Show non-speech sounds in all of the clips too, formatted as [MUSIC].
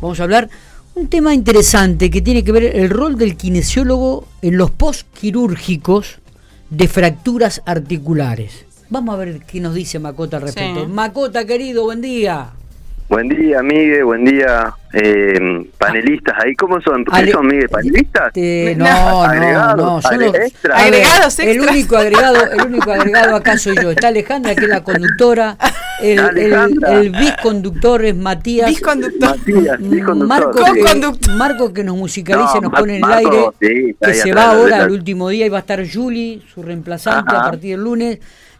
Vamos a hablar un tema interesante que tiene que ver el rol del kinesiólogo en los postquirúrgicos de fracturas articulares. Vamos a ver qué nos dice Macota al respecto. Macota, querido, buen día. Buen día, Miguel, buen día, eh, panelistas. ¿Ahí cómo son? ¿Qué son, Miguel? ¿Panelistas? no, no, no, solo agregados El único agregado, el único agregado acá soy yo. Está Alejandra, que es la conductora. El, el, el bisconductor es Matías. Bisconductor. Matías, Marco, que, Marco que nos musicaliza nos pone en el aire. que se va ahora al último día y va a estar Julie, su reemplazante, a partir del lunes.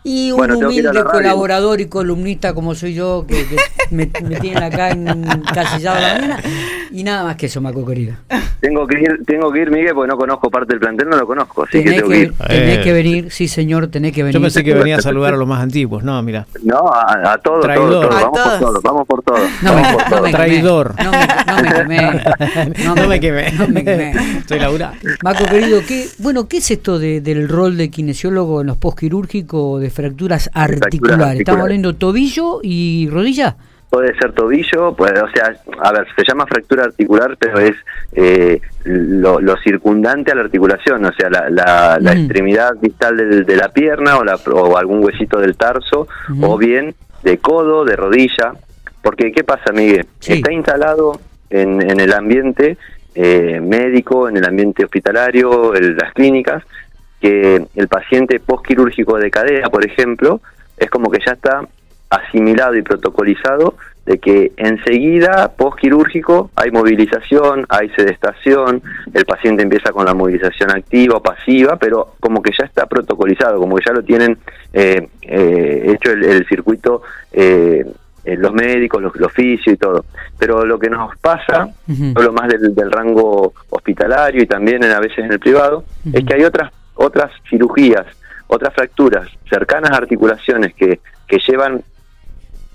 Y un humilde colaborador y columnista como soy yo, que, me, me, tienen acá encasillado la mañana. Y nada más que eso, Maco querida. Tengo que ir, tengo que ir, Miguel, porque no conozco parte del plantel, no lo conozco. Así tenés que, ir. tenés que venir, sí señor, tenés que venir. Yo pensé que venía a saludar a los más antiguos, no, mira. No, a, todos, Traidor. todos, vamos por todos, vamos por todos. No, vamos me, por todos. Traidor. No me, no me quemé. [LAUGHS] No, me quemé. No me quemé. Estoy laburando. Maco querido, ¿qué, bueno, ¿qué es esto de, del rol de kinesiólogo en los postquirúrgicos de fracturas articulares? ¿Estamos hablando tobillo y rodilla? Puede ser tobillo, puede, o sea, a ver, se llama fractura articular, pero es eh, lo, circundante a la articulación, o sea, la, la, Mm. extremidad distal del- de, la pierna o, la, o algún huesito del tarso, o bien de codo, de rodilla. Porque, ¿qué pasa, Miguel? Sí. Está instalado en, en el ambiente eh, médico, en el ambiente hospitalario, en las clínicas, que el paciente postquirúrgico de cadera, por ejemplo, es como que ya está asimilado y protocolizado de que enseguida postquirúrgico hay movilización, hay sedestación, el paciente empieza con la movilización activa o pasiva, pero como que ya está protocolizado, como que ya lo tienen eh, eh, hecho el, el circuito eh, los médicos, los, los fisios y todo. Pero lo que nos pasa, hablo más del, del rango hospitalario y también en, a veces en el privado, es que hay otras otras cirugías, otras fracturas cercanas a articulaciones que, que llevan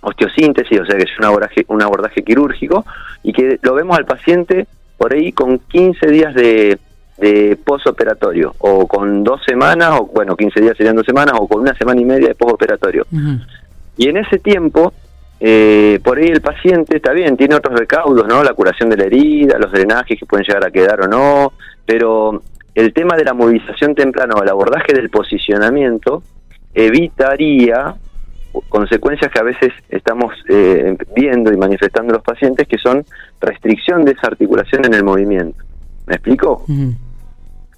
osteosíntesis, o sea que es un abordaje, un abordaje quirúrgico, y que lo vemos al paciente por ahí con 15 días de, de posoperatorio, o con dos semanas, o bueno, 15 días serían dos semanas, o con una semana y media de posoperatorio. Y en ese tiempo, eh, por ahí el paciente está bien, tiene otros recaudos, ¿no? La curación de la herida, los drenajes que pueden llegar a quedar o no, pero el tema de la movilización temprana o el abordaje del posicionamiento evitaría consecuencias que a veces estamos eh, viendo y manifestando los pacientes, que son restricción de esa articulación en el movimiento. ¿Me explico?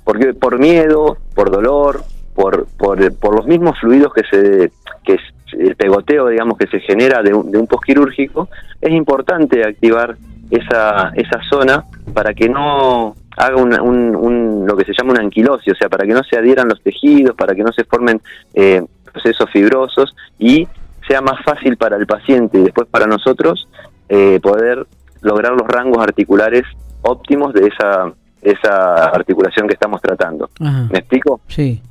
Porque por miedo, por dolor, por, por, por los mismos fluidos que se que es el pegoteo, digamos, que se genera de un, de un posquirúrgico, es importante activar esa, esa zona para que no haga un, un- lo que se llama una anquilosis, o sea, para que no se adhieran los tejidos, para que no se formen eh, procesos fibrosos y sea más fácil para el paciente y después para nosotros eh, poder lograr los rangos articulares óptimos de esa, esa articulación que estamos tratando. Ajá. ¿Me explico? Sí.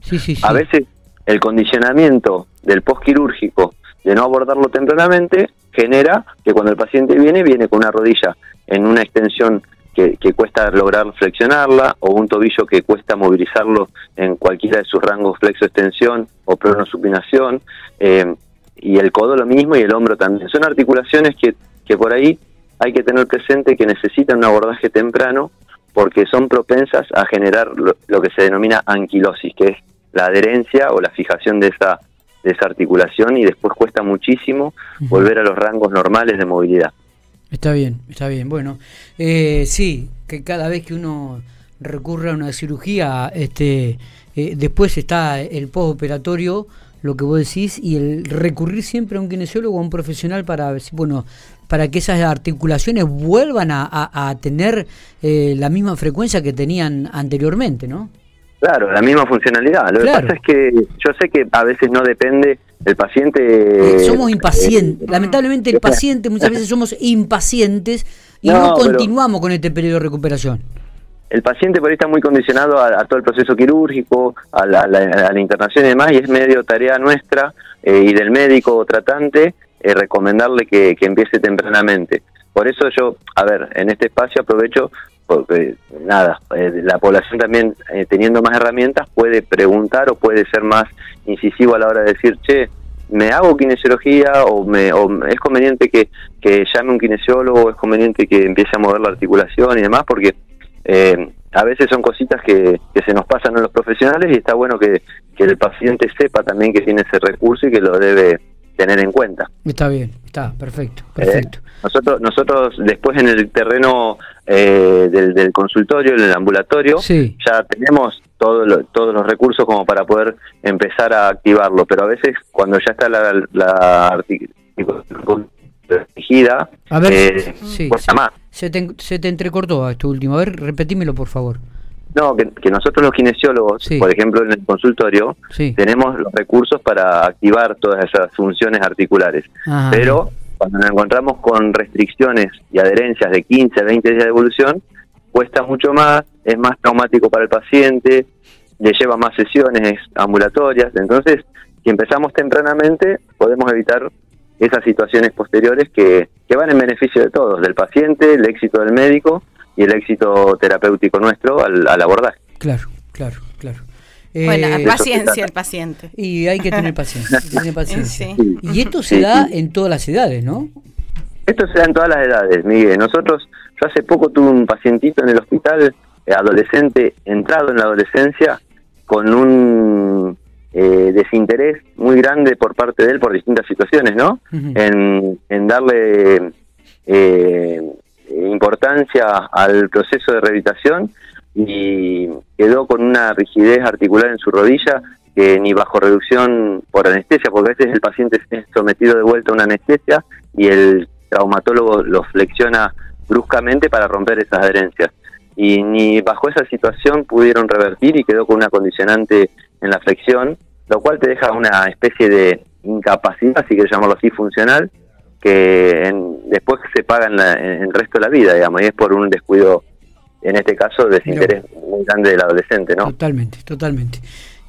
Sí, sí, sí. A veces el condicionamiento del postquirúrgico de no abordarlo tempranamente genera que cuando el paciente viene, viene con una rodilla en una extensión que, que cuesta lograr flexionarla o un tobillo que cuesta movilizarlo en cualquiera de sus rangos flexo-extensión o pronosupinación eh, y el codo lo mismo y el hombro también. Son articulaciones que, que por ahí hay que tener presente que necesitan un abordaje temprano porque son propensas a generar lo, lo que se denomina anquilosis, que es la adherencia o la fijación de esa, de esa articulación y después cuesta muchísimo volver a los rangos normales de movilidad. Está bien, está bien. Bueno, eh, sí, que cada vez que uno recurre a una cirugía, este, eh, después está el postoperatorio, lo que vos decís, y el recurrir siempre a un kinesiólogo, a un profesional para, ver si- bueno, para que esas articulaciones vuelvan a, a- a tener eh, la misma frecuencia que tenían anteriormente, ¿no? Claro, la misma funcionalidad. Lo Claro. que pasa es que yo sé que a veces no depende el paciente. Eh, somos impacientes. eh, Lamentablemente el [LAUGHS] paciente muchas veces somos impacientes y no, continuamos con este periodo de recuperación. el paciente por ahí está muy condicionado a, a todo el proceso quirúrgico, a la, a la- a la internación y demás, y es medio tarea nuestra eh, y del médico tratante eh, recomendarle que, que empiece tempranamente. Por eso yo, a ver, en este espacio aprovecho, porque nada, eh, la población también eh, teniendo más herramientas puede preguntar o puede ser más incisivo a la hora de decir, che, me hago kinesiología o, me, o es conveniente que, que llame un kinesiólogo, es conveniente que empiece a mover la articulación y demás, porque eh, a veces son cositas que, que se nos pasan a los profesionales y está bueno que, que el paciente sepa también que tiene ese recurso y que lo debe tener en cuenta. Está bien, está perfecto, perfecto. Eh, nosotros, nosotros después en el terreno eh, del, del, consultorio, en el ambulatorio, ya tenemos todo todos los recursos como para poder empezar a activarlo, pero a veces cuando ya está la, la dirigida, a ver, eh, sí, más. Se te, se te entrecortó esto último, a ver, repetímelo por favor. No, que, nosotros los kinesiólogos, por ejemplo en el consultorio, tenemos los recursos para activar todas esas funciones articulares. Pero cuando nos encontramos con restricciones y adherencias de 15 a 20 días de evolución, cuesta mucho más, es más traumático para el paciente, le lleva más sesiones ambulatorias. Entonces, si empezamos tempranamente, podemos evitar esas situaciones posteriores que, que van en beneficio de todos, del paciente, el éxito del médico y el éxito terapéutico nuestro al, al abordaje. Claro, claro, claro. Bueno, eh, paciencia el paciente. Y hay que tener [LAUGHS] paciencia. paciencia. Y esto se da en todas las edades, ¿no? Esto se da en todas las edades, Miguel. Nosotros, yo hace poco tuve un pacientito en el hospital, eh, adolescente, entrado en la adolescencia, con un eh, desinterés muy grande por parte de él por distintas situaciones, ¿no? en, en darle eh, importancia al proceso de rehabilitación y quedó con una rigidez articular en su rodilla que ni bajo reducción por anestesia, porque a veces el paciente es sometido de vuelta a una anestesia y el traumatólogo lo flexiona bruscamente para romper esas adherencias. Y ni bajo esa situación pudieron revertir y quedó con una condicionante en la flexión, lo cual te deja una especie de incapacidad, si quieres llamarlo así, funcional, que en, después se paga en, el resto de la vida, digamos, y es por un descuido, en este caso, desinterés muy grande del adolescente, ¿no? Totalmente, totalmente.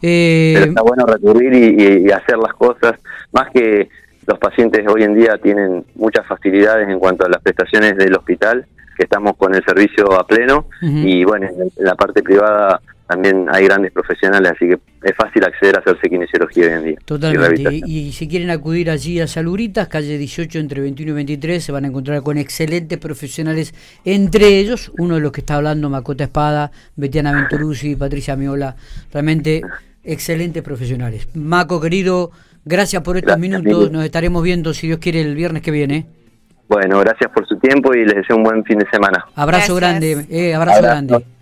Pero está bueno recurrir y, hacer las cosas, más que los pacientes hoy en día tienen muchas facilidades en cuanto a las prestaciones del hospital, que estamos con el servicio a pleno, y bueno, en la parte privada también hay grandes profesionales, así que es fácil acceder a hacerse kinesiología hoy en día. Totalmente. Y, si quieren acudir allí a Saluritas, calle 18 entre 21 y 23, se van a encontrar con excelentes profesionales, entre ellos uno de los que está hablando, Macota Espada, Betiana Venturuzzi, Patricia Miola, realmente excelentes profesionales. Maco, querido, gracias por estos minutos, nos estaremos viendo, si Dios quiere, el viernes que viene. Bueno, gracias por su tiempo y les deseo un buen fin de semana. Abrazo grande, eh, abrazo, grande.